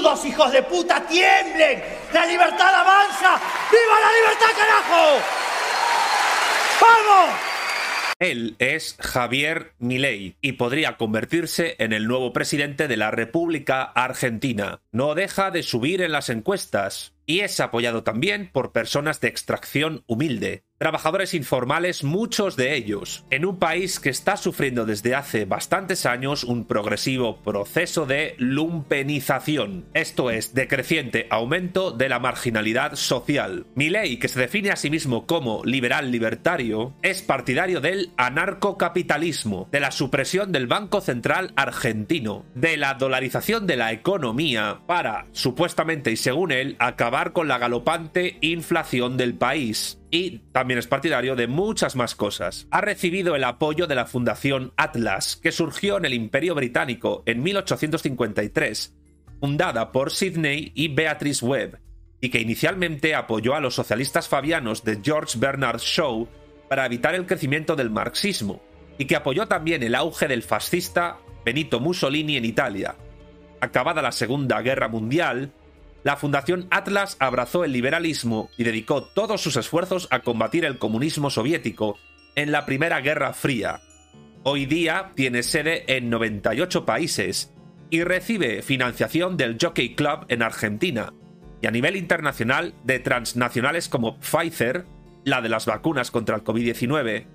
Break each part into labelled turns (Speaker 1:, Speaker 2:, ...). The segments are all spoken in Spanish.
Speaker 1: zurdos hijos de puta tiemblen. La libertad avanza. ¡Viva la libertad, carajo! ¡Vamos!
Speaker 2: Él es Javier Milei y podría convertirse en el nuevo presidente de la República Argentina. No deja de subir en las encuestas y es apoyado también por personas de extracción humilde, trabajadores informales, muchos de ellos, en un país que está sufriendo desde hace bastantes años un progresivo proceso de lumpenización, esto es, de creciente aumento de la marginalidad social. Milei, que se define a sí mismo como liberal libertario, es partidario del anarcocapitalismo, de la supresión del Banco Central argentino, de la dolarización de la economía para, supuestamente y según él, acabar con la galopante inflación del país. Y también es partidario de muchas más cosas. Ha recibido el apoyo de la Fundación Atlas, que surgió en el Imperio Británico en 1853, fundada por Sidney y Beatrice Webb, y que inicialmente apoyó a los socialistas fabianos de George Bernard Shaw para evitar el crecimiento del marxismo, y que apoyó también el auge del fascista Benito Mussolini en Italia. Acabada la Segunda Guerra Mundial, la Fundación Atlas abrazó el liberalismo y dedicó todos sus esfuerzos a combatir el comunismo soviético en la Primera Guerra Fría. Hoy día tiene sede en 98 países y recibe financiación del Jockey Club en Argentina y a nivel internacional de transnacionales como Pfizer, la de las vacunas contra el COVID-19,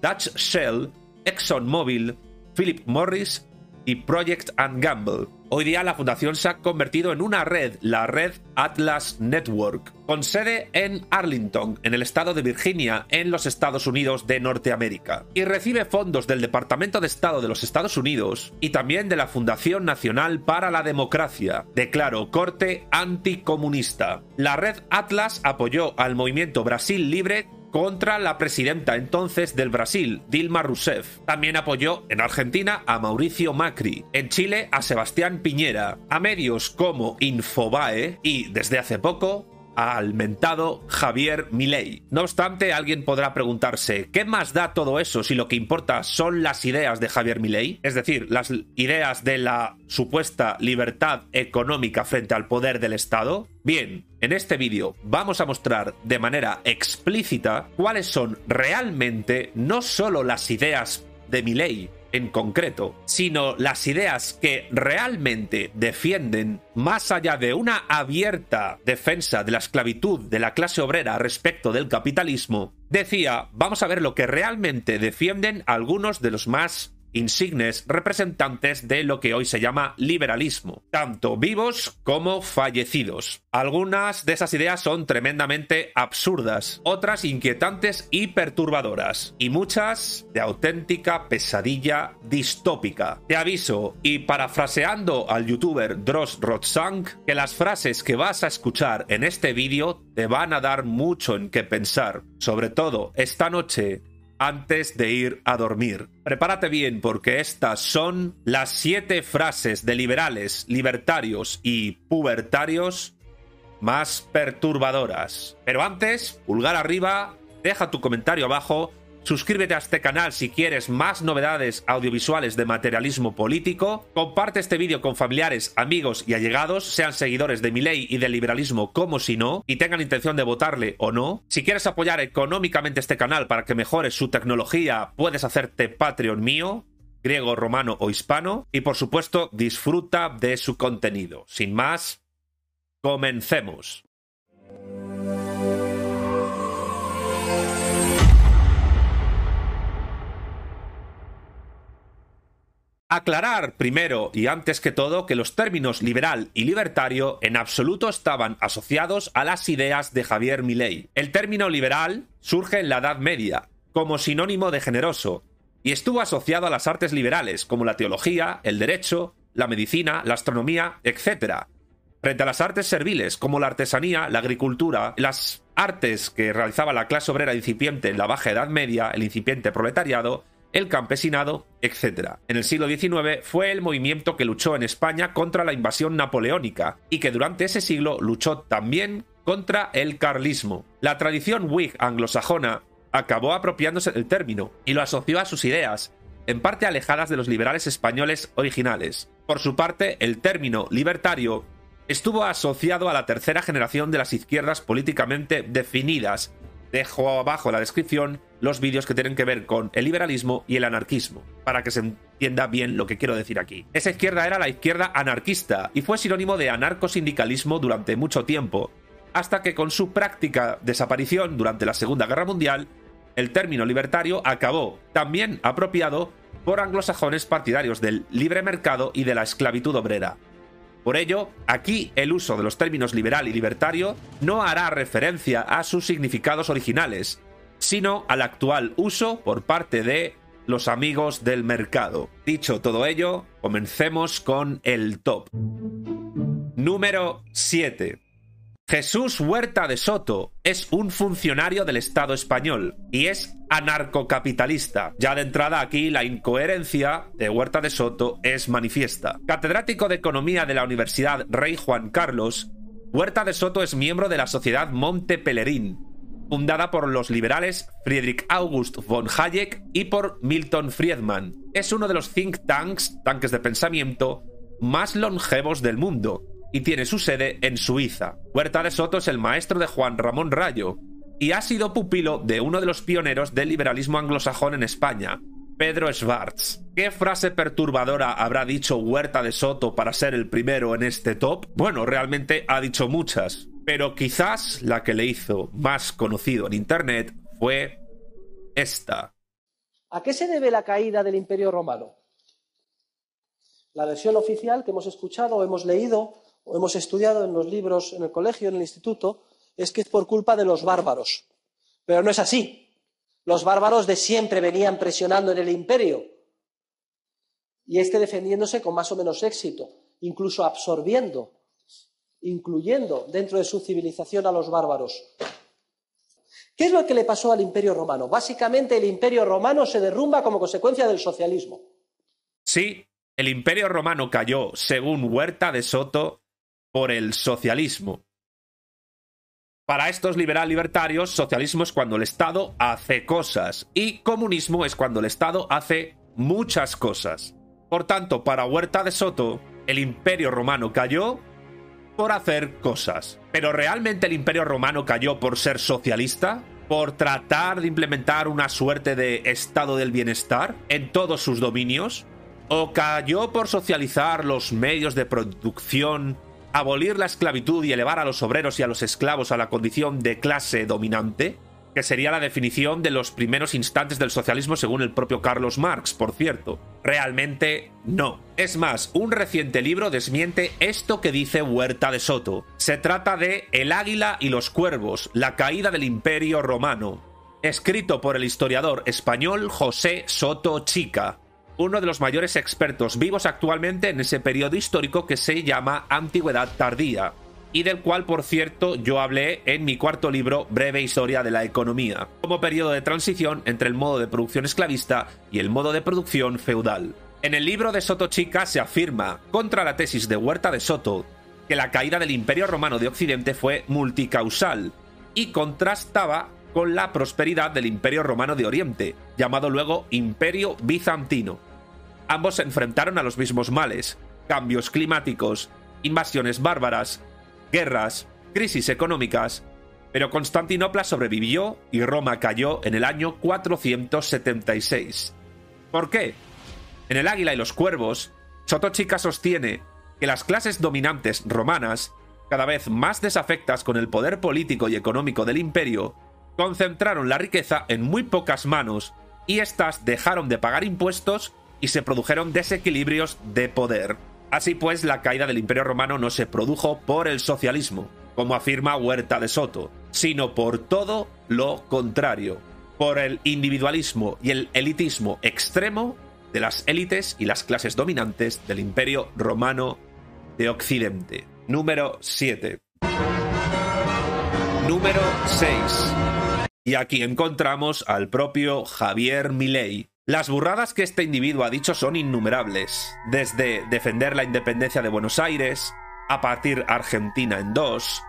Speaker 2: Dutch Shell, ExxonMobil, Philip Morris y Project and Gamble. Hoy día la fundación se ha convertido en una red, la red Atlas Network, con sede en Arlington, en el estado de Virginia, en los Estados Unidos de Norteamérica, y recibe fondos del Departamento de Estado de los Estados Unidos y también de la Fundación Nacional para la Democracia, de claro corte anticomunista. La red Atlas apoyó al movimiento Brasil Libre contra la presidenta entonces del Brasil, Dilma Rousseff. También apoyó en Argentina a Mauricio Macri, en Chile a Sebastián Piñera, a medios como Infobae y, desde hace poco, al mentado Javier Milei. No obstante, alguien podrá preguntarse, ¿qué más da todo eso si lo que importa son las ideas de Javier Milei? Es decir, las ideas de la supuesta libertad económica frente al poder del Estado. Bien, en este vídeo vamos a mostrar de manera explícita cuáles son realmente no solo las ideas de Milei, en concreto, sino las ideas que realmente defienden, más allá de una abierta defensa de la esclavitud de la clase obrera respecto del capitalismo, decía, vamos a ver lo que realmente defienden algunos de los más insignes representantes de lo que hoy se llama liberalismo, tanto vivos como fallecidos. Algunas de esas ideas son tremendamente absurdas, otras inquietantes y perturbadoras, y muchas de auténtica pesadilla distópica. Te aviso, y parafraseando al youtuber Dross Rotsang, que las frases que vas a escuchar en este vídeo te van a dar mucho en qué pensar, sobre todo esta noche antes de ir a dormir. Prepárate bien porque estas son las siete frases de liberales, libertarios y pubertarios más perturbadoras. Pero antes, pulgar arriba, deja tu comentario abajo Suscríbete a este canal si quieres más novedades audiovisuales de materialismo político. Comparte este vídeo con familiares, amigos y allegados, sean seguidores de mi ley y del liberalismo como si no, y tengan intención de votarle o no. Si quieres apoyar económicamente este canal para que mejore su tecnología, puedes hacerte Patreon mío griego, romano o hispano, y por supuesto disfruta de su contenido. Sin más, comencemos. Aclarar primero y antes que todo que los términos liberal y libertario en absoluto estaban asociados a las ideas de Javier Milei. El término liberal surge en la Edad Media como sinónimo de generoso y estuvo asociado a las artes liberales como la teología, el derecho, la medicina, la astronomía, etc. Frente a las artes serviles como la artesanía, la agricultura, las artes que realizaba la clase obrera incipiente en la Baja Edad Media, el incipiente proletariado, el campesinado, etc. En el siglo XIX fue el movimiento que luchó en España contra la invasión napoleónica y que durante ese siglo luchó también contra el carlismo. La tradición Whig anglosajona acabó apropiándose del término y lo asoció a sus ideas, en parte alejadas de los liberales españoles originales. Por su parte, el término libertario estuvo asociado a la tercera generación de las izquierdas políticamente definidas. Dejo abajo en la descripción los vídeos que tienen que ver con el liberalismo y el anarquismo, para que se entienda bien lo que quiero decir aquí. Esa izquierda era la izquierda anarquista y fue sinónimo de anarcosindicalismo durante mucho tiempo, hasta que con su práctica desaparición durante la Segunda Guerra Mundial, el término libertario acabó, también apropiado por anglosajones partidarios del libre mercado y de la esclavitud obrera. Por ello, aquí el uso de los términos liberal y libertario no hará referencia a sus significados originales, sino al actual uso por parte de los amigos del mercado. Dicho todo ello, comencemos con el top. Número 7. Jesús Huerta de Soto es un funcionario del Estado español y es anarcocapitalista. Ya de entrada aquí la incoherencia de Huerta de Soto es manifiesta. Catedrático de Economía de la Universidad Rey Juan Carlos, Huerta de Soto es miembro de la Sociedad Monte Pelerín, fundada por los liberales Friedrich August von Hayek y por Milton Friedman. Es uno de los think tanks, tanques de pensamiento, más longevos del mundo y tiene su sede en Suiza. Huerta de Soto es el maestro de Juan Ramón Rayo y ha sido pupilo de uno de los pioneros del liberalismo anglosajón en España, Pedro Schwartz. ¿Qué frase perturbadora habrá dicho Huerta de Soto para ser el primero en este top? Bueno, realmente ha dicho muchas, pero quizás la que le hizo más conocido en Internet fue esta.
Speaker 3: ¿A qué se debe la caída del Imperio Romano? La versión oficial que hemos escuchado o hemos leído o hemos estudiado en los libros, en el colegio, en el instituto, es que es por culpa de los bárbaros. Pero no es así. Los bárbaros de siempre venían presionando en el imperio y este defendiéndose con más o menos éxito, incluso absorbiendo, incluyendo dentro de su civilización a los bárbaros. ¿Qué es lo que le pasó al imperio romano? Básicamente el imperio romano se derrumba como consecuencia del socialismo.
Speaker 2: Sí, el imperio romano cayó, según Huerta de Soto, por el socialismo. Para estos liberal libertarios, socialismo es cuando el Estado hace cosas y comunismo es cuando el Estado hace muchas cosas. Por tanto, para Huerta de Soto, el imperio romano cayó por hacer cosas. Pero ¿realmente el imperio romano cayó por ser socialista? ¿Por tratar de implementar una suerte de estado del bienestar en todos sus dominios? ¿O cayó por socializar los medios de producción abolir la esclavitud y elevar a los obreros y a los esclavos a la condición de clase dominante, que sería la definición de los primeros instantes del socialismo según el propio Carlos Marx, por cierto. Realmente no. Es más, un reciente libro desmiente esto que dice Huerta de Soto. Se trata de El águila y los cuervos, la caída del imperio romano, escrito por el historiador español José Soto Chica, uno de los mayores expertos vivos actualmente en ese periodo histórico que se llama Antigüedad Tardía, y del cual, por cierto, yo hablé en mi cuarto libro, Breve Historia de la Economía, como periodo de transición entre el modo de producción esclavista y el modo de producción feudal. En el libro de Soto Chica se afirma, contra la tesis de Huerta de Soto, que la caída del Imperio Romano de Occidente fue multicausal, y contrastaba con la prosperidad del Imperio Romano de Oriente, llamado luego Imperio Bizantino. Ambos se enfrentaron a los mismos males, cambios climáticos, invasiones bárbaras, guerras, crisis económicas, pero Constantinopla sobrevivió y Roma cayó en el año 476. ¿Por qué? En el Águila y los Cuervos, Sotochica sostiene que las clases dominantes romanas, cada vez más desafectas con el poder político y económico del imperio, concentraron la riqueza en muy pocas manos y éstas dejaron de pagar impuestos y se produjeron desequilibrios de poder. Así pues, la caída del Imperio Romano no se produjo por el socialismo, como afirma Huerta de Soto, sino por todo lo contrario, por el individualismo y el elitismo extremo de las élites y las clases dominantes del Imperio Romano de Occidente. Número 7. Número 6. Y aquí encontramos al propio Javier Milei. Las burradas que este individuo ha dicho son innumerables, desde defender la independencia de Buenos Aires, a partir Argentina en dos,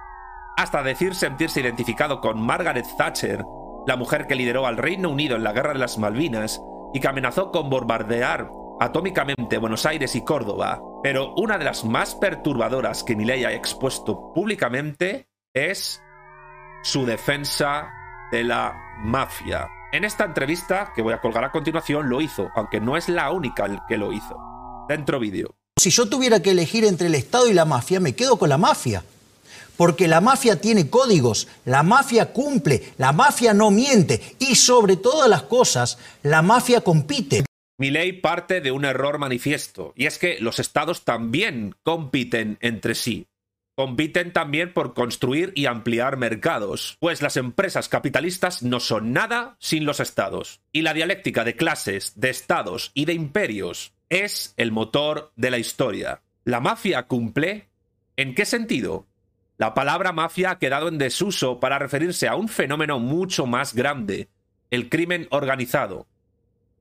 Speaker 2: hasta decir sentirse identificado con Margaret Thatcher, la mujer que lideró al Reino Unido en la Guerra de las Malvinas y que amenazó con bombardear atómicamente Buenos Aires y Córdoba, Pero una de las más perturbadoras que Milei ha expuesto públicamente es su defensa de la mafia. En esta entrevista, que voy a colgar a continuación, lo hizo, aunque no es la única que lo hizo. Dentro vídeo.
Speaker 4: Si yo tuviera que elegir entre el Estado y la mafia, me quedo con la mafia. Porque la mafia tiene códigos, la mafia cumple, la mafia no miente y sobre todas las cosas, la mafia compite.
Speaker 2: Mi ley parte de un error manifiesto, y es que los estados también compiten entre sí. Compiten también por construir y ampliar mercados, pues las empresas capitalistas no son nada sin los estados. Y la dialéctica de clases, de estados y de imperios es el motor de la historia. ¿La mafia cumple? ¿En qué sentido? La palabra mafia ha quedado en desuso para referirse a un fenómeno mucho más grande, el crimen organizado.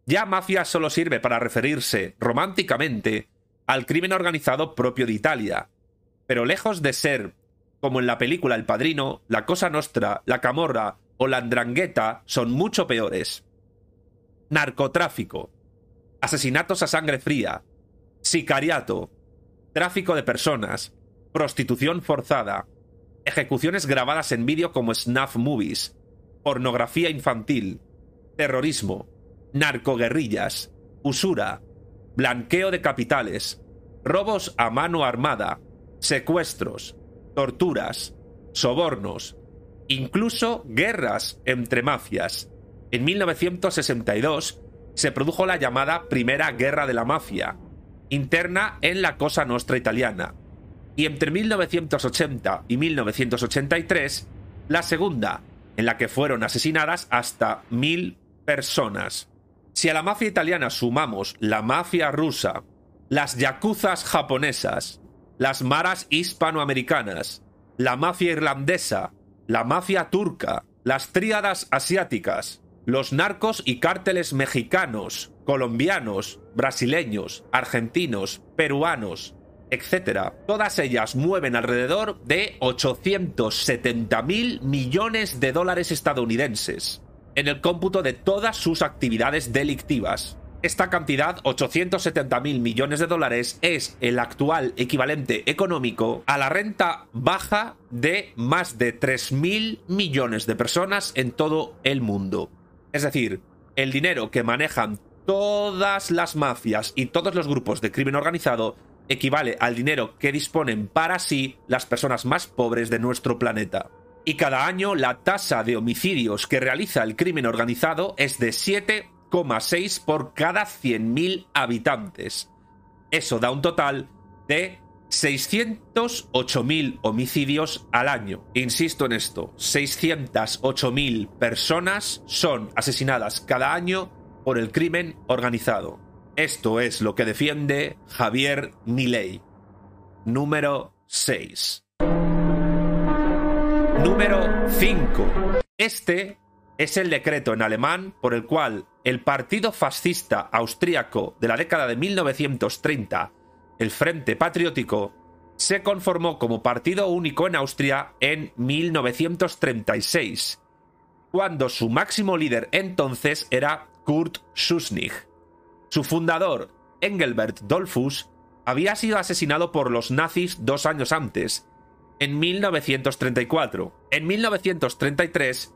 Speaker 2: Ya mafia solo sirve para referirse románticamente al crimen organizado propio de Italia, pero lejos de ser, como en la película El Padrino, la Cosa Nostra, la Camorra o la Andrangheta son mucho peores. Narcotráfico, asesinatos a sangre fría, sicariato, tráfico de personas, prostitución forzada, ejecuciones grabadas en vídeo como snuff movies, pornografía infantil, terrorismo, narcoguerrillas, usura, blanqueo de capitales, robos a mano armada, secuestros, torturas, sobornos, incluso guerras entre mafias. En 1962 se produjo la llamada Primera Guerra de la Mafia, interna en la Cosa Nostra italiana, y entre 1980 y 1983 la segunda, en la que fueron asesinadas hasta mil personas. Si a la mafia italiana sumamos la mafia rusa, las yakuzas japonesas, las maras hispanoamericanas, la mafia irlandesa, la mafia turca, las tríadas asiáticas, los narcos y cárteles mexicanos, colombianos, brasileños, argentinos, peruanos, etc. Todas ellas mueven alrededor de 870 mil millones de dólares estadounidenses en el cómputo de todas sus actividades delictivas. Esta cantidad, 870 mil millones de dólares, es el actual equivalente económico a la renta baja de más de 3 mil millones de personas en todo el mundo. Es decir, el dinero que manejan todas las mafias y todos los grupos de crimen organizado equivale al dinero que disponen para sí las personas más pobres de nuestro planeta. Y cada año la tasa de homicidios que realiza el crimen organizado es de 7,6 por cada 100.000 habitantes. Eso da un total de 608.000 homicidios al año. Insisto en esto, 608.000 personas son asesinadas cada año por el crimen organizado. Esto es lo que defiende Javier Milei. Número 6. Número 5. Este es el decreto en alemán por el cual el partido fascista austríaco de la década de 1930, el Frente Patriótico, se conformó como partido único en Austria en 1936, cuando su máximo líder entonces era Kurt Schuschnigg. Su fundador, Engelbert Dollfuss, había sido asesinado por los nazis dos años antes, en 1934. En 1933,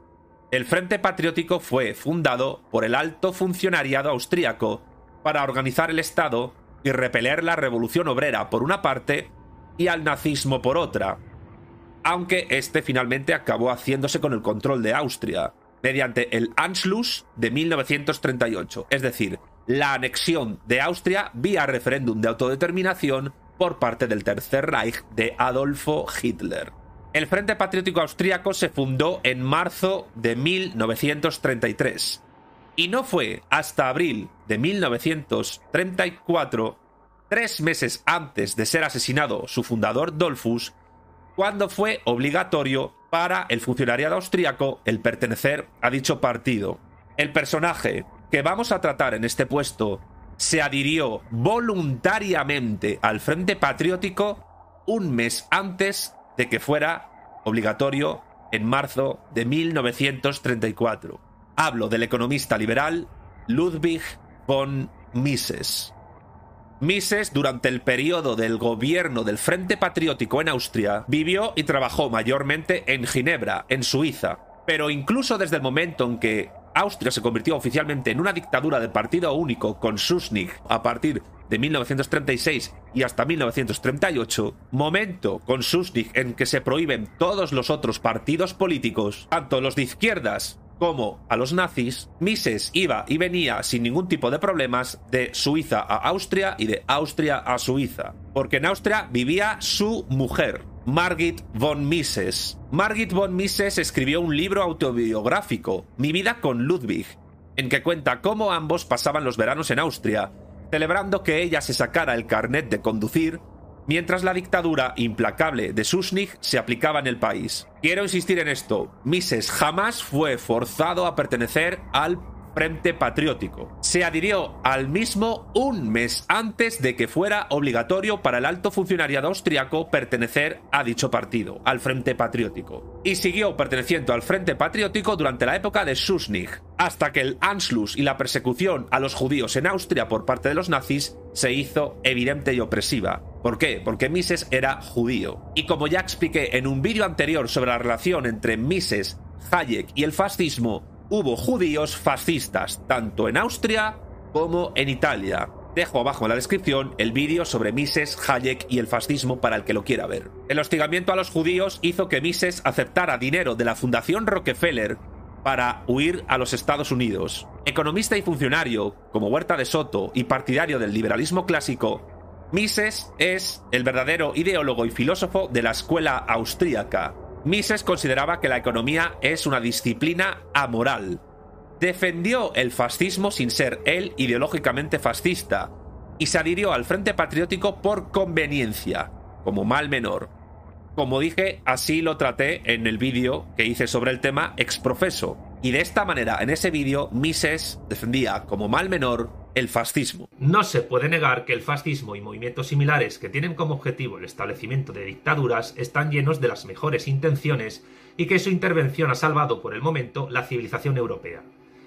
Speaker 2: el Frente Patriótico fue fundado por el alto funcionariado austríaco para organizar el Estado y repeler la revolución obrera por una parte y al nazismo por otra, aunque este finalmente acabó haciéndose con el control de Austria, mediante el Anschluss de 1938, es decir, la anexión de Austria vía referéndum de autodeterminación por parte del Tercer Reich de Adolfo Hitler. El Frente Patriótico Austríaco se fundó en marzo de 1933 y no fue hasta abril de 1934, tres meses antes de ser asesinado su fundador Dolfus, cuando fue obligatorio para el funcionariado austríaco el pertenecer a dicho partido. El personaje que vamos a tratar en este puesto se adhirió voluntariamente al Frente Patriótico un mes antes de que fuera obligatorio en marzo de 1934. Hablo del economista liberal Ludwig von Mises. Mises, durante el periodo del gobierno del Frente Patriótico en Austria, vivió y trabajó mayormente en Ginebra, en Suiza. Pero incluso desde el momento en que Austria se convirtió oficialmente en una dictadura de partido único con Susnig a partir de 1936 y hasta 1938, momento con Susnig en que se prohíben todos los otros partidos políticos, tanto los de izquierdas como a los nazis, Mises iba y venía sin ningún tipo de problemas de Suiza a Austria y de Austria a Suiza, porque en Austria vivía su mujer, Margit von Mises. Margit von Mises escribió un libro autobiográfico, Mi vida con Ludwig, en que cuenta cómo ambos pasaban los veranos en Austria, celebrando que ella se sacara el carnet de conducir mientras la dictadura implacable de Susnig se aplicaba en el país. Quiero insistir en esto, Mises jamás fue forzado a pertenecer al Frente Patriótico. Se adhirió al mismo un mes antes de que fuera obligatorio para el alto funcionariado austriaco pertenecer a dicho partido, al Frente Patriótico. Y siguió perteneciendo al Frente Patriótico durante la época de Susnig, hasta que el Anschluss y la persecución a los judíos en Austria por parte de los nazis se hizo evidente y opresiva. ¿Por qué? Porque Mises era judío. Y como ya expliqué en un vídeo anterior sobre la relación entre Mises, Hayek y el fascismo, hubo judíos fascistas, tanto en Austria como en Italia. Dejo abajo en la descripción el vídeo sobre Mises, Hayek y el fascismo para el que lo quiera ver. El hostigamiento a los judíos hizo que Mises aceptara dinero de la Fundación Rockefeller para huir a los Estados Unidos. Economista y funcionario, como Huerta de Soto y partidario del liberalismo clásico, Mises es el verdadero ideólogo y filósofo de la escuela austríaca, Mises consideraba que la economía es una disciplina amoral. Defendió el fascismo sin ser él ideológicamente fascista y se adhirió al Frente Patriótico por conveniencia, como mal menor. Como dije, así lo traté en el vídeo que hice sobre el tema exprofeso. Y de esta manera, en ese vídeo, Mises defendía como mal menor
Speaker 5: No se puede negar que el fascismo y movimientos similares que tienen como objetivo el establecimiento de dictaduras están llenos de las mejores intenciones y que su intervención ha salvado por el momento la civilización europea.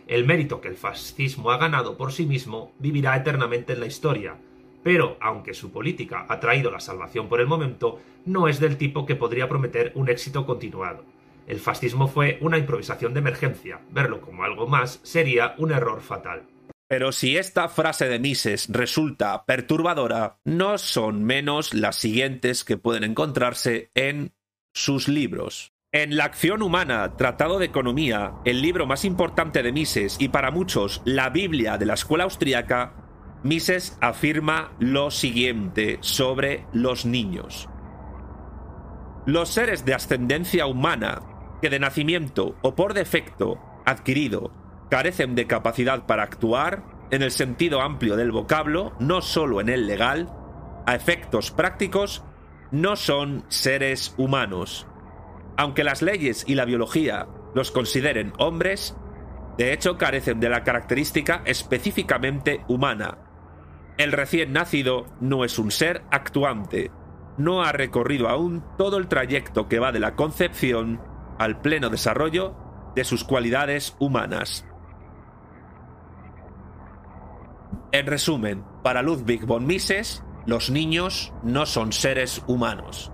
Speaker 5: El mérito que el fascismo ha ganado por sí mismo vivirá eternamente en la historia, pero aunque su política ha traído la salvación por el momento, no es del tipo que podría prometer un éxito continuado. El fascismo fue una improvisación de emergencia, verlo como algo más sería un error fatal.
Speaker 2: Pero si esta frase de Mises resulta perturbadora, no son menos las siguientes que pueden encontrarse en sus libros. En La acción humana, Tratado de Economía, el libro más importante de Mises y para muchos la Biblia de la escuela austríaca, Mises afirma lo siguiente sobre los niños. Los seres de ascendencia humana que de nacimiento o por defecto adquirido carecen de capacidad para actuar, en el sentido amplio del vocablo, no solo en el legal, a efectos prácticos, no son seres humanos. Aunque las leyes y la biología los consideren hombres, de hecho carecen de la característica específicamente humana. El recién nacido no es un ser actuante, no ha recorrido aún todo el trayecto que va de la concepción al pleno desarrollo de sus cualidades humanas. En resumen, para Ludwig von Mises, los niños no son seres humanos.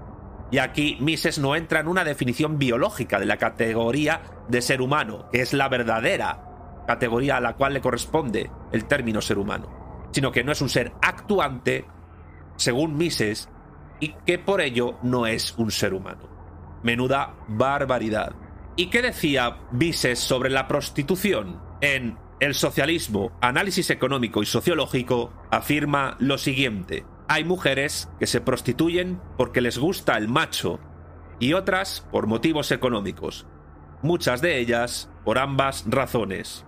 Speaker 2: Y aquí Mises no entra en una definición biológica de la categoría de ser humano, que es la verdadera categoría a la cual le corresponde el término ser humano, sino que no es un ser actuante, según Mises, y que por ello no es un ser humano. Menuda barbaridad. ¿Y qué decía Mises sobre la prostitución? En el socialismo, análisis económico y sociológico, afirma lo siguiente. Hay mujeres que se prostituyen porque les gusta el macho y otras por motivos económicos. Muchas de ellas por ambas razones.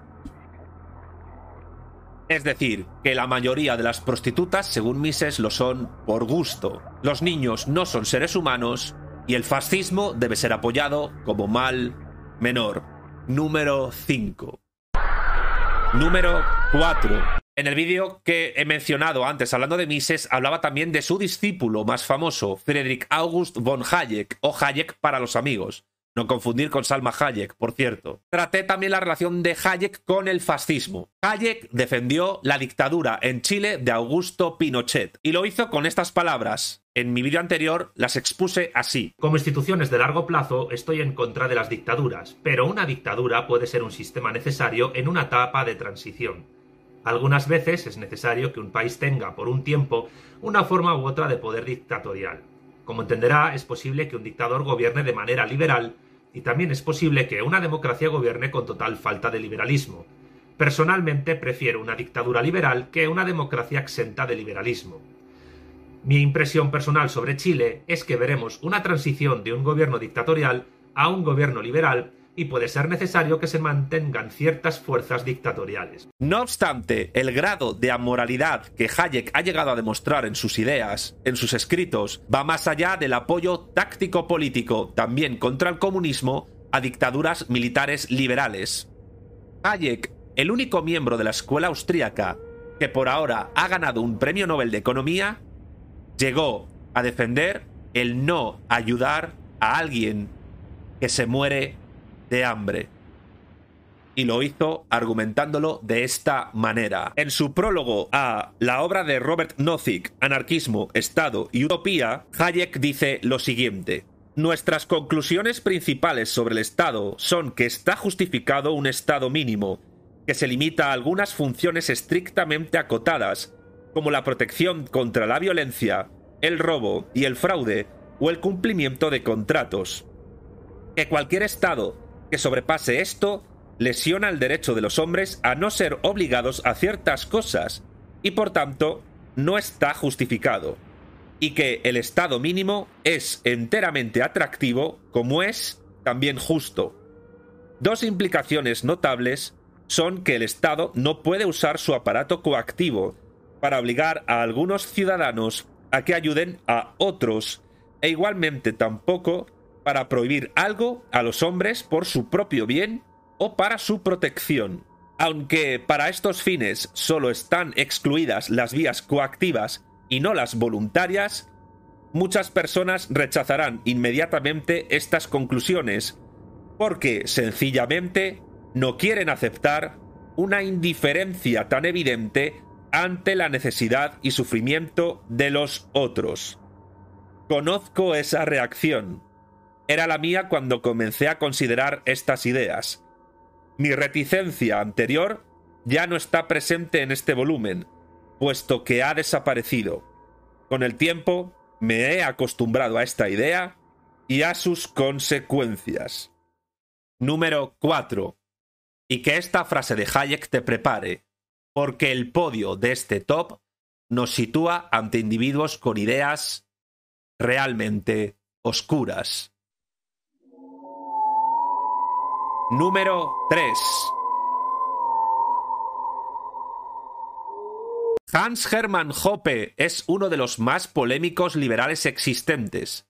Speaker 2: Es decir, que la mayoría de las prostitutas, según Mises, lo son por gusto. Los niños no son seres humanos y el fascismo debe ser apoyado como mal menor. Número 5. Número 4. En el vídeo que he mencionado antes, hablando de Mises, hablaba también de su discípulo más famoso, Friedrich August von Hayek, o Hayek para los amigos. No confundir con Salma Hayek, por cierto. Traté también la relación de Hayek con el fascismo. Hayek defendió la dictadura en Chile de Augusto Pinochet y lo hizo con estas palabras. En mi vídeo anterior las expuse así.
Speaker 5: Como instituciones de largo plazo estoy en contra de las dictaduras, pero una dictadura puede ser un sistema necesario en una etapa de transición. Algunas veces es necesario que un país tenga por un tiempo una forma u otra de poder dictatorial. Como entenderá, es posible que un dictador gobierne de manera liberal y también es posible que una democracia gobierne con total falta de liberalismo. Personalmente prefiero una dictadura liberal que una democracia exenta de liberalismo. Mi impresión personal sobre Chile es que veremos una transición de un gobierno dictatorial a un gobierno liberal y puede ser necesario que se mantengan ciertas fuerzas dictatoriales.
Speaker 2: No obstante, el grado de amoralidad que Hayek ha llegado a demostrar en sus ideas, en sus escritos, va más allá del apoyo táctico político, también contra el comunismo, a dictaduras militares liberales. Hayek, el único miembro de la escuela austríaca que por ahora ha ganado un premio Nobel de Economía, llegó a defender el no ayudar a alguien que se muere de hambre. Y lo hizo argumentándolo de esta manera. En su prólogo a la obra de Robert Nozick, Anarquismo, Estado y Utopía, Hayek dice lo siguiente. Nuestras conclusiones principales sobre el Estado son que está justificado un Estado mínimo, que se limita a algunas funciones estrictamente acotadas, como la protección contra la violencia, el robo y el fraude, o el cumplimiento de contratos. Que cualquier Estado que sobrepase esto lesiona el derecho de los hombres a no ser obligados a ciertas cosas y por tanto no está justificado. Y que el estado mínimo es enteramente atractivo como es también justo. Dos implicaciones notables son que el Estado no puede usar su aparato coactivo para obligar a algunos ciudadanos a que ayuden a otros e igualmente tampoco para prohibir algo a los hombres por su propio bien o para su protección. Aunque para estos fines solo están excluidas las vías coactivas y no las voluntarias, muchas personas rechazarán inmediatamente estas conclusiones porque sencillamente no quieren aceptar una indiferencia tan evidente ante la necesidad y sufrimiento de los otros. Conozco esa reacción era la mía cuando comencé a considerar estas ideas. Mi reticencia anterior ya no está presente en este volumen, puesto que ha desaparecido. Con el tiempo me he acostumbrado a esta idea y a sus consecuencias. Número 4. Y que esta frase de Hayek te prepare, porque el podio de este top nos sitúa ante individuos con ideas realmente oscuras. Número 3. Hans Hermann Hoppe es uno de los más polémicos liberales existentes.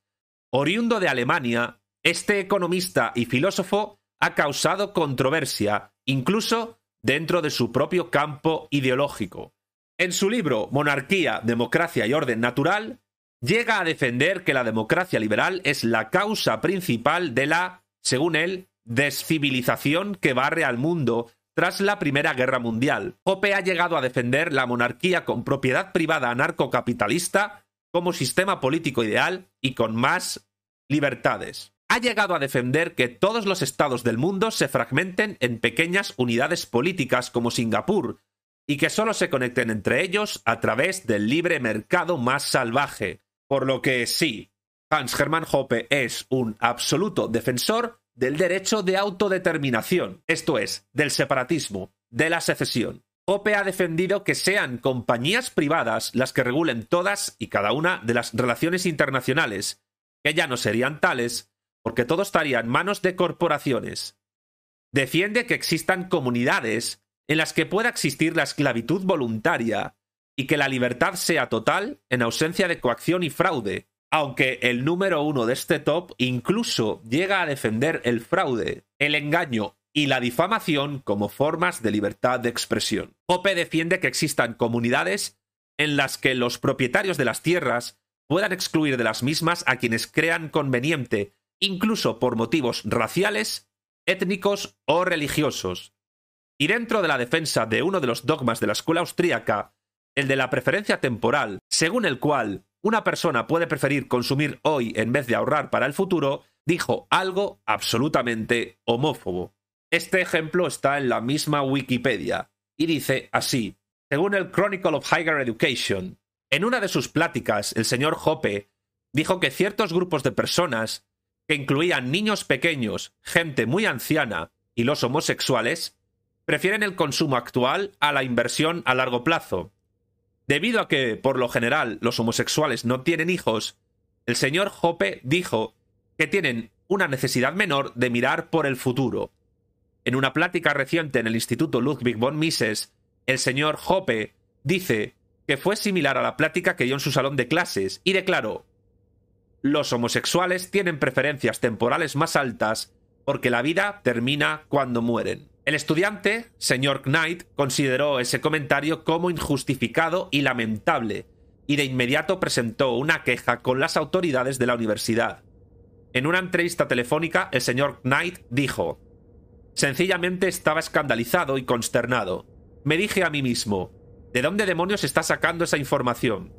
Speaker 2: Oriundo de Alemania, este economista y filósofo ha causado controversia, incluso dentro de su propio campo ideológico. En su libro Monarquía, Democracia y Orden Natural, llega a defender que la democracia liberal es la causa principal de la, según él, descivilización que barre al mundo tras la Primera Guerra Mundial. Hoppe ha llegado a defender la monarquía con propiedad privada anarcocapitalista como sistema político ideal y con más libertades. Ha llegado a defender que todos los estados del mundo se fragmenten en pequeñas unidades políticas como Singapur y que solo se conecten entre ellos a través del libre mercado más salvaje. Por lo que sí, Hans Hermann Hoppe es un absoluto defensor del derecho de autodeterminación, esto es, del separatismo, de la secesión. Hoppe ha defendido que sean compañías privadas las que regulen todas y cada una de las relaciones internacionales, que ya no serían tales, porque todo estaría en manos de corporaciones. Defiende que existan comunidades en las que pueda existir la esclavitud voluntaria y que la libertad sea total en ausencia de coacción y fraude, aunque el número uno de este top incluso llega a defender el fraude, el engaño y la difamación como formas de libertad de expresión. Pope defiende que existan comunidades en las que los propietarios de las tierras puedan excluir de las mismas a quienes crean conveniente incluso por motivos raciales, étnicos o religiosos. Y dentro de la defensa de uno de los dogmas de la escuela austríaca, el de la preferencia temporal, según el cual una persona puede preferir consumir hoy en vez de ahorrar para el futuro, dijo algo absolutamente homófobo. Este ejemplo está en la misma Wikipedia y dice así, según el Chronicle of Higher Education, en una de sus pláticas el señor Hoppe dijo que ciertos grupos de personas, que incluían niños pequeños, gente muy anciana y los homosexuales, prefieren el consumo actual a la inversión a largo plazo. Debido a que, por lo general, los homosexuales no tienen hijos, el señor Hoppe dijo que tienen una necesidad menor de mirar por el futuro. En una plática reciente en el Instituto Ludwig von Mises, el señor Hoppe dice que fue similar a la plática que dio en su salón de clases y declaró los homosexuales tienen preferencias temporales más altas porque la vida termina cuando mueren. El estudiante, señor Knight, consideró ese comentario como injustificado y lamentable, y de inmediato presentó una queja con las autoridades de la universidad. En una entrevista telefónica, el señor Knight dijo, Sencillamente estaba escandalizado y consternado. Me dije a mí mismo, ¿de dónde demonios está sacando esa información?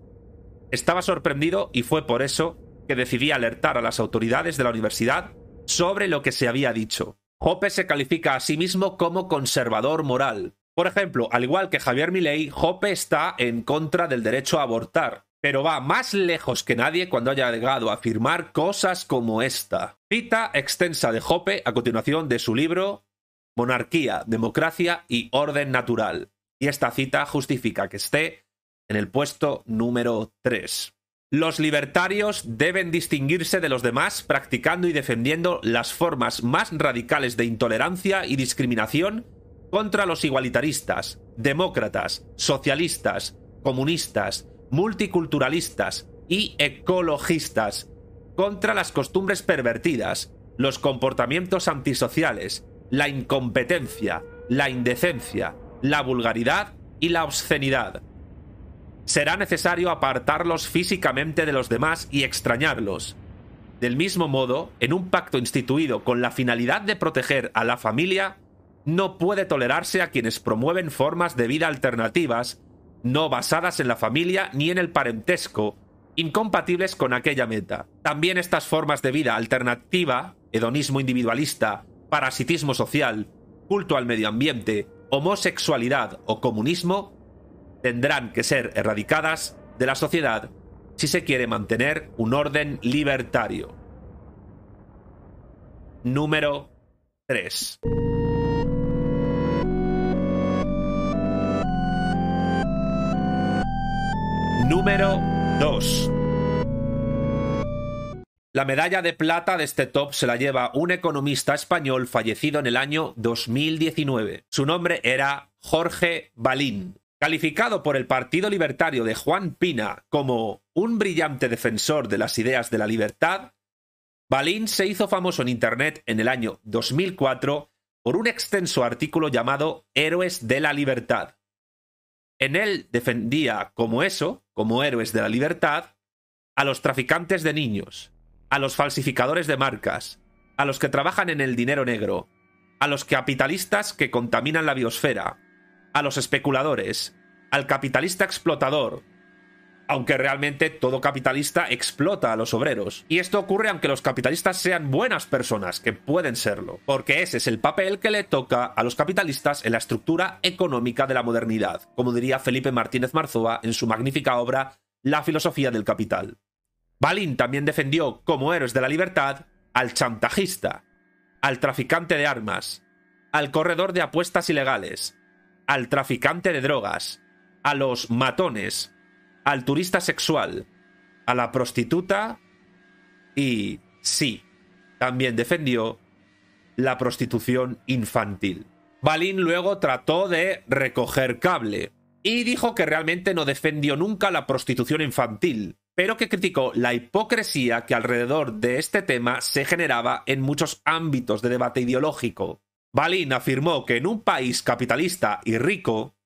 Speaker 2: Estaba sorprendido y fue por eso que decidí alertar a las autoridades de la universidad sobre lo que se había dicho. Hoppe se califica a sí mismo como conservador moral. Por ejemplo, al igual que Javier Milei, Hoppe está en contra del derecho a abortar, pero va más lejos que nadie cuando haya llegado a afirmar cosas como esta. Cita extensa de Hoppe a continuación de su libro Monarquía, Democracia y Orden Natural. Y esta cita justifica que esté en el puesto número 3. Los libertarios deben distinguirse de los demás practicando y defendiendo las formas más radicales de intolerancia y discriminación contra los igualitaristas, demócratas, socialistas, comunistas, multiculturalistas y ecologistas, contra las costumbres pervertidas, los comportamientos antisociales, la incompetencia, la indecencia, la vulgaridad y la obscenidad será necesario apartarlos físicamente de los demás y extrañarlos. Del mismo modo, en un pacto instituido con la finalidad de proteger a la familia, no puede tolerarse a quienes promueven formas de vida alternativas, no basadas en la familia ni en el parentesco, incompatibles con aquella meta. También estas formas de vida alternativa, hedonismo individualista, parasitismo social, culto al medio ambiente, homosexualidad o comunismo, tendrán que ser erradicadas de la sociedad si se quiere mantener un orden libertario. Número 3. Número 2. La medalla de plata de este top se la lleva un economista español fallecido en el año 2019. Su nombre era Jorge Balín. Calificado por el Partido Libertario de Juan Pina como un brillante defensor de las ideas de la libertad, Balín se hizo famoso en Internet en el año 2004 por un extenso artículo llamado Héroes de la Libertad. En él defendía como eso, como héroes de la libertad, a los traficantes de niños, a los falsificadores de marcas, a los que trabajan en el dinero negro, a los capitalistas que contaminan la biosfera, a los especuladores, al capitalista explotador, aunque realmente todo capitalista explota a los obreros. Y esto ocurre aunque los capitalistas sean buenas personas, que pueden serlo, porque ese es el papel que le toca a los capitalistas en la estructura económica de la modernidad, como diría Felipe Martínez Marzoa en su magnífica obra La filosofía del capital. Balin también defendió como héroes de la libertad al chantajista, al traficante de armas, al corredor de apuestas ilegales, al traficante de drogas, a los matones, al turista sexual, a la prostituta y, sí, también defendió la prostitución infantil. Balín luego trató de recoger cable y dijo que realmente no defendió nunca la prostitución infantil, pero que criticó la hipocresía que alrededor de este tema se generaba en muchos ámbitos de debate ideológico. Balin afirmó que en un país capitalista y rico,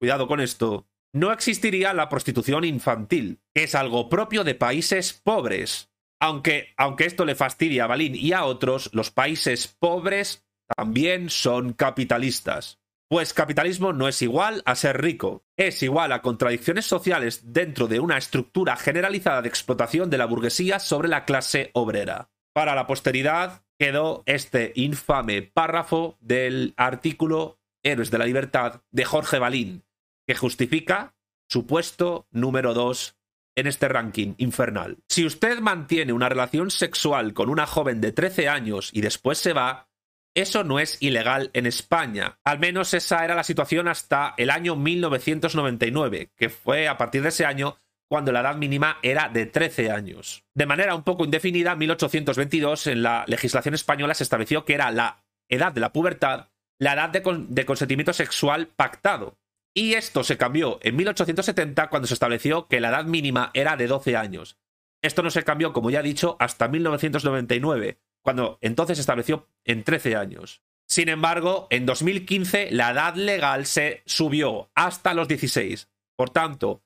Speaker 2: cuidado con esto, no existiría la prostitución infantil, que es algo propio de países pobres. Aunque, aunque esto le fastidia a Balín y a otros, los países pobres también son capitalistas. Pues capitalismo no es igual a ser rico, es igual a contradicciones sociales dentro de una estructura generalizada de explotación de la burguesía sobre la clase obrera. Para la posteridad quedó este infame párrafo del artículo Héroes de la Libertad de Jorge Balín, que justifica su puesto número 2 en este ranking infernal. Si usted mantiene una relación sexual con una joven de 13 años y después se va, eso no es ilegal en España. Al menos esa era la situación hasta el año 1999, que fue a partir de ese año cuando la edad mínima era de 13 años. De manera un poco indefinida, en 1822 en la legislación española se estableció que era la edad de la pubertad la edad de, de consentimiento sexual pactado. Y esto se cambió en 1870 cuando se estableció que la edad mínima era de 12 años. Esto no se cambió, como ya he dicho, hasta 1999, cuando entonces se estableció en 13 años. Sin embargo, en 2015 la edad legal se subió hasta los 16. Por tanto,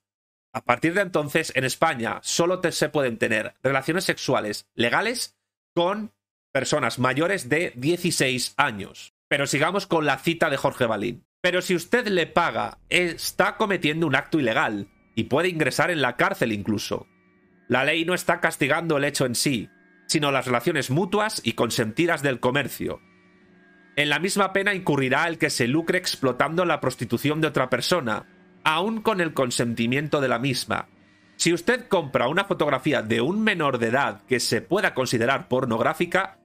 Speaker 2: a partir de entonces en España solo se pueden tener relaciones sexuales legales con personas mayores de 16 años. Pero sigamos con la cita de Jorge Balín. Pero si usted le paga, está cometiendo un acto ilegal y puede ingresar en la cárcel incluso. La ley no está castigando el hecho en sí, sino las relaciones mutuas y consentidas del comercio. En la misma pena incurrirá el que se lucre explotando la prostitución de otra persona, aun con el consentimiento de la misma. Si usted compra una fotografía de un menor de edad que se pueda considerar pornográfica,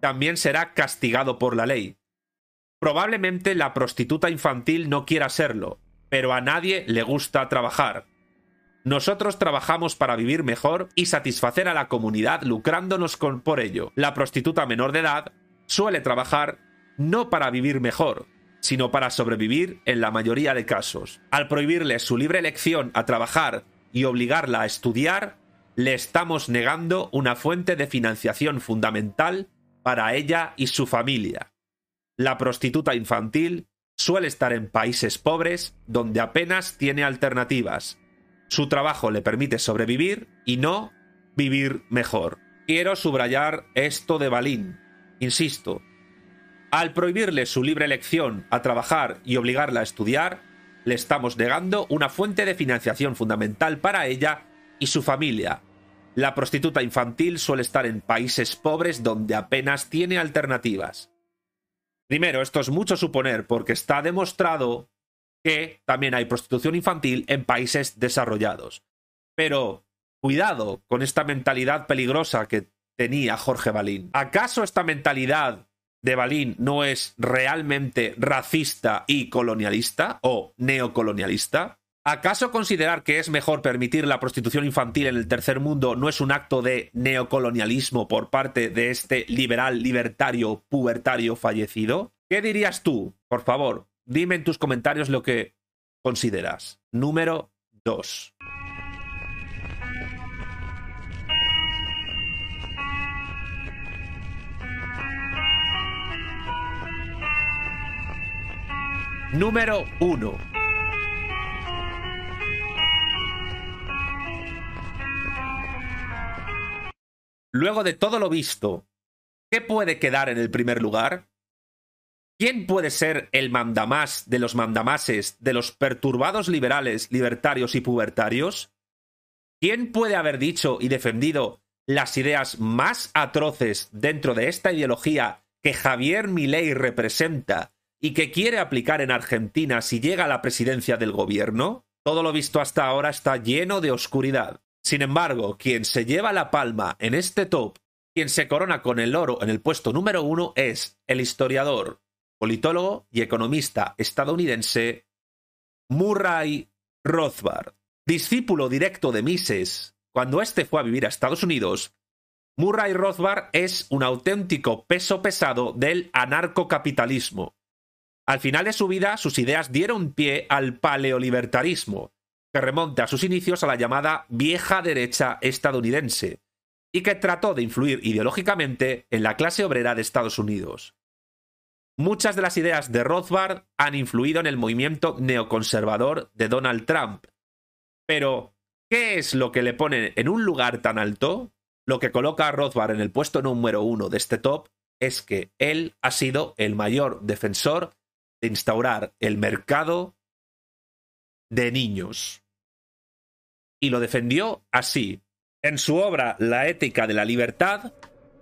Speaker 2: también será castigado por la ley. Probablemente la prostituta infantil no quiera serlo, pero a nadie le gusta trabajar. Nosotros trabajamos para vivir mejor y satisfacer a la comunidad lucrándonos con, por ello. La prostituta menor de edad suele trabajar no para vivir mejor, sino para sobrevivir en la mayoría de casos. Al prohibirle su libre elección a trabajar y obligarla a estudiar, le estamos negando una fuente de financiación fundamental para ella y su familia. La prostituta infantil suele estar en países pobres donde apenas tiene alternativas. Su trabajo le permite sobrevivir y no vivir mejor. Quiero subrayar esto de Balín. Insisto, al prohibirle su libre elección a trabajar y obligarla a estudiar, le estamos negando una fuente de financiación fundamental para ella y su familia. La prostituta infantil suele estar en países pobres donde apenas tiene alternativas. Primero, esto es mucho suponer porque está demostrado que también hay prostitución infantil en países desarrollados. Pero cuidado con esta mentalidad peligrosa que tenía Jorge Balín. ¿Acaso esta mentalidad de Balín no es realmente racista y colonialista o neocolonialista? ¿Acaso considerar que es mejor permitir la prostitución infantil en el tercer mundo no es un acto de neocolonialismo por parte de este liberal libertario pubertario fallecido? ¿Qué dirías tú? Por favor, dime en tus comentarios lo que consideras. Número 2. Número 1. Luego de todo lo visto, ¿qué puede quedar en el primer lugar? ¿Quién puede ser el mandamás de los mandamases de los perturbados liberales, libertarios y pubertarios? ¿Quién puede haber dicho y defendido las ideas más atroces dentro de esta ideología que Javier Milei representa y que quiere aplicar en Argentina si llega a la presidencia del gobierno? Todo lo visto hasta ahora está lleno de oscuridad. Sin embargo, quien se lleva la palma en este top, quien se corona con el oro en el puesto número uno es el historiador, politólogo y economista estadounidense Murray Rothbard. Discípulo directo de Mises, cuando éste fue a vivir a Estados Unidos, Murray Rothbard es un auténtico peso pesado del anarcocapitalismo. Al final de su vida, sus ideas dieron pie al paleolibertarismo, que remonta a sus inicios a la llamada vieja derecha estadounidense, y que trató de influir ideológicamente en la clase obrera de Estados Unidos. Muchas de las ideas de Rothbard han influido en el movimiento neoconservador de Donald Trump. Pero, ¿qué es lo que le pone en un lugar tan alto? Lo que coloca a Rothbard en el puesto número uno de este top es que él ha sido el mayor defensor instaurar el mercado de niños. Y lo defendió así. En su obra La ética de la libertad,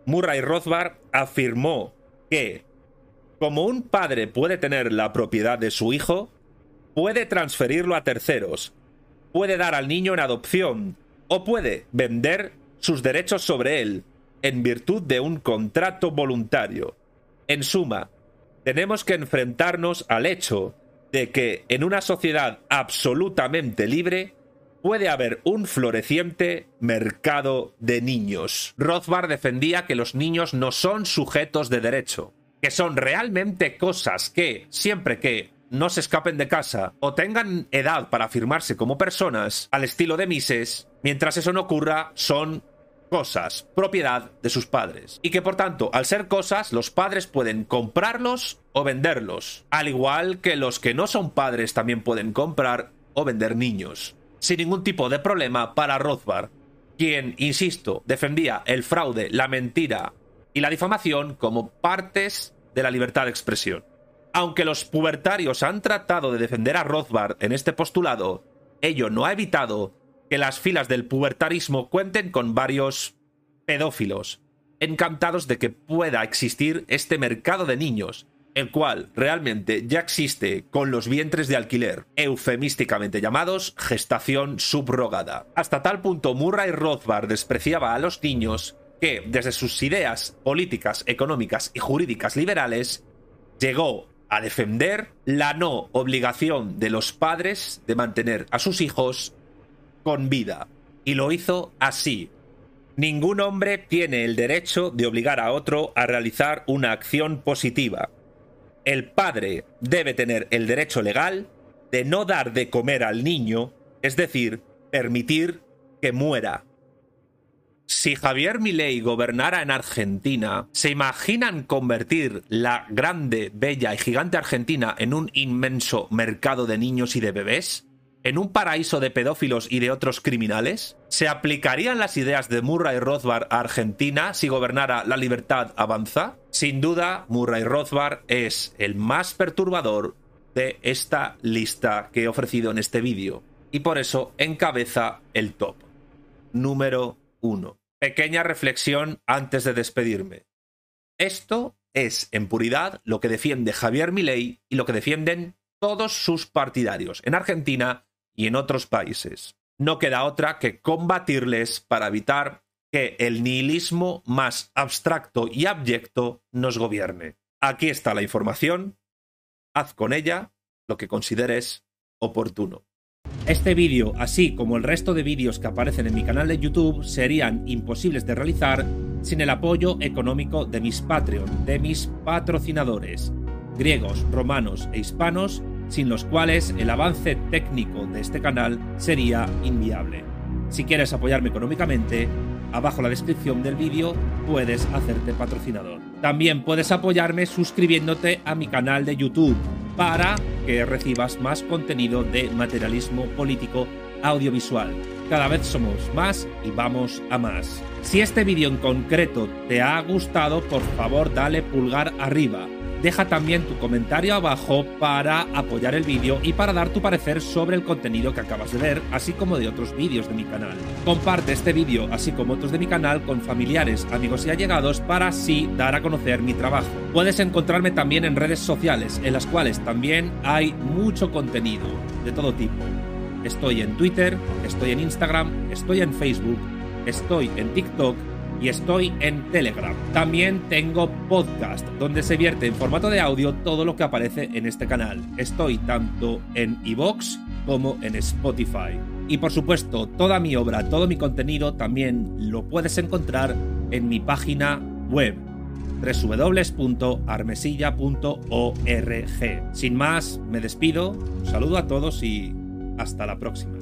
Speaker 2: Murray Rothbard afirmó que, como un padre puede tener la propiedad de su hijo, puede transferirlo a terceros, puede dar al niño en adopción o puede vender sus derechos sobre él en virtud de un contrato voluntario. En suma, tenemos que enfrentarnos al hecho de que en una sociedad absolutamente libre puede haber un floreciente mercado de niños. Rothbard defendía que los niños no son sujetos de derecho, que son realmente cosas que, siempre que no se escapen de casa o tengan edad para afirmarse como personas, al estilo de Mises, mientras eso no ocurra, son cosas, propiedad de sus padres. Y que por tanto, al ser cosas, los padres pueden comprarlos o venderlos. Al igual que los que no son padres también pueden comprar o vender niños. Sin ningún tipo de problema para Rothbard, quien, insisto, defendía el fraude, la mentira y la difamación como partes de la libertad de expresión. Aunque los pubertarios han tratado de defender a Rothbard en este postulado, ello no ha evitado que las filas del pubertarismo cuenten con varios pedófilos, encantados de que pueda existir este mercado de niños, el cual realmente ya existe con los vientres de alquiler, eufemísticamente llamados gestación subrogada. Hasta tal punto Murray Rothbard despreciaba a los niños que, desde sus ideas políticas, económicas y jurídicas liberales, llegó a defender la no obligación de los padres de mantener a sus hijos con vida. Y lo hizo así. Ningún hombre tiene el derecho de obligar a otro a realizar una acción positiva. El padre debe tener el derecho legal de no dar de comer al niño, es decir, permitir que muera. Si Javier Milei gobernara en Argentina, ¿se imaginan convertir la grande, bella y gigante Argentina en un inmenso mercado de niños y de bebés? En un paraíso de pedófilos y de otros criminales? ¿Se aplicarían las ideas de Murray Rothbard a Argentina si gobernara la libertad avanza? Sin duda, Murray Rothbard es el más perturbador de esta lista que he ofrecido en este vídeo, y por eso encabeza el top. Número 1. Pequeña reflexión antes de despedirme. Esto es, en puridad, lo que defiende Javier Milei y lo que defienden todos sus partidarios en Argentina y en otros países. No queda otra que combatirles para evitar que el nihilismo más abstracto y abyecto nos gobierne. Aquí está la información. Haz con ella lo que consideres oportuno. Este vídeo, así como el resto de vídeos que aparecen en mi canal de YouTube, serían imposibles de realizar sin el apoyo económico de mis Patreon, de mis patrocinadores, griegos, romanos e hispanos, sin los cuales el avance técnico de este canal sería inviable. Si quieres apoyarme económicamente, abajo la descripción del vídeo puedes hacerte patrocinador. También puedes apoyarme suscribiéndote a mi canal de YouTube para que recibas más contenido de materialismo político audiovisual. Cada vez somos más y vamos a más. Si este vídeo en concreto te ha gustado, por favor dale pulgar arriba Deja también tu comentario abajo para apoyar el vídeo y para dar tu parecer sobre el contenido que acabas de ver, así como de otros vídeos de mi canal. Comparte este vídeo, así como otros de mi canal, con familiares, amigos y allegados para así dar a conocer mi trabajo. Puedes encontrarme también en redes sociales, en las cuales también hay mucho contenido de todo tipo. Estoy en Twitter, estoy en Instagram, estoy en Facebook, estoy en TikTok y estoy en Telegram. También tengo podcast, donde se vierte en formato de audio todo lo que aparece en este canal. Estoy tanto en iVoox como en Spotify. Y por supuesto, toda mi obra, todo mi contenido también lo puedes encontrar en mi página web www.armesilla.org. Sin más, me despido, saludo a todos y hasta la próxima.